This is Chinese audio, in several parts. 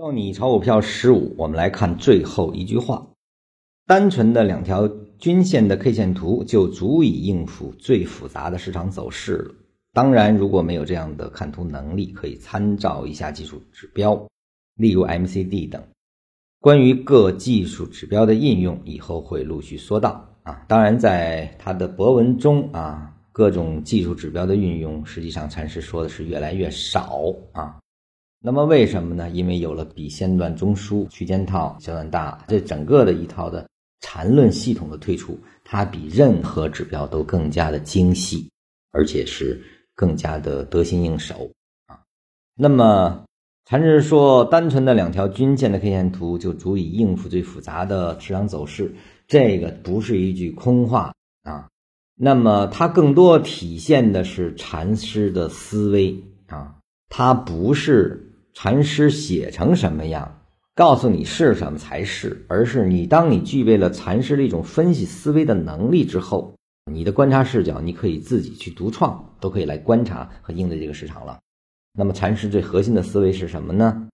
教你炒股票十五，我们来看最后一句话：单纯的两条均线的 K 线图就足以应付最复杂的市场走势了。当然，如果没有这样的看图能力，可以参照一下技术指标，例如 MCD 等。关于各技术指标的应用，以后会陆续说到啊。当然，在他的博文中啊，各种技术指标的运用，实际上禅师说的是越来越少啊。那么为什么呢？因为有了比线段中枢、区间套、小段大这整个的一套的缠论系统的推出，它比任何指标都更加的精细，而且是更加的得心应手啊。那么禅师说，单纯的两条均线的 K 线图就足以应付最复杂的市场走势，这个不是一句空话啊。那么它更多体现的是禅师的思维啊，它不是。禅师写成什么样，告诉你是什么才是，而是你当你具备了禅师的一种分析思维的能力之后，你的观察视角，你可以自己去独创，都可以来观察和应对这个市场了。那么禅师最核心的思维是什么呢？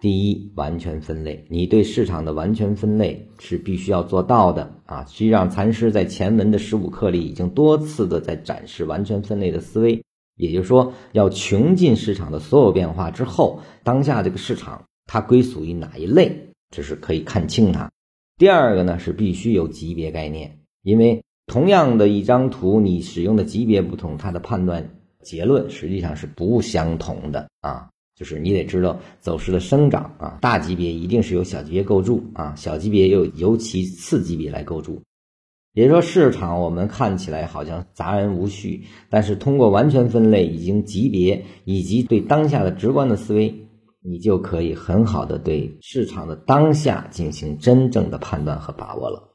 第一，完全分类，你对市场的完全分类是必须要做到的啊。实际上，禅师在前文的十五课里已经多次的在展示完全分类的思维。也就是说，要穷尽市场的所有变化之后，当下这个市场它归属于哪一类，这是可以看清它。第二个呢是必须有级别概念，因为同样的一张图，你使用的级别不同，它的判断结论实际上是不相同的啊。就是你得知道走势的生长啊，大级别一定是由小级别构筑啊，小级别又由其次级别来构筑。也就是说，市场我们看起来好像杂然无序，但是通过完全分类、已经级别以及对当下的直观的思维，你就可以很好的对市场的当下进行真正的判断和把握了。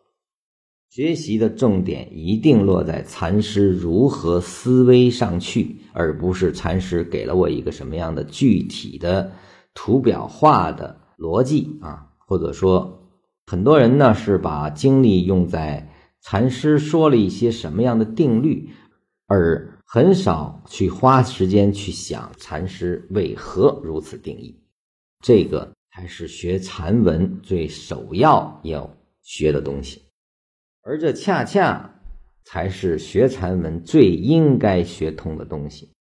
学习的重点一定落在禅师如何思维上去，而不是禅师给了我一个什么样的具体的图表化的逻辑啊，或者说，很多人呢是把精力用在。禅师说了一些什么样的定律，而很少去花时间去想禅师为何如此定义，这个才是学禅文最首要要学的东西，而这恰恰才是学禅文最应该学通的东西。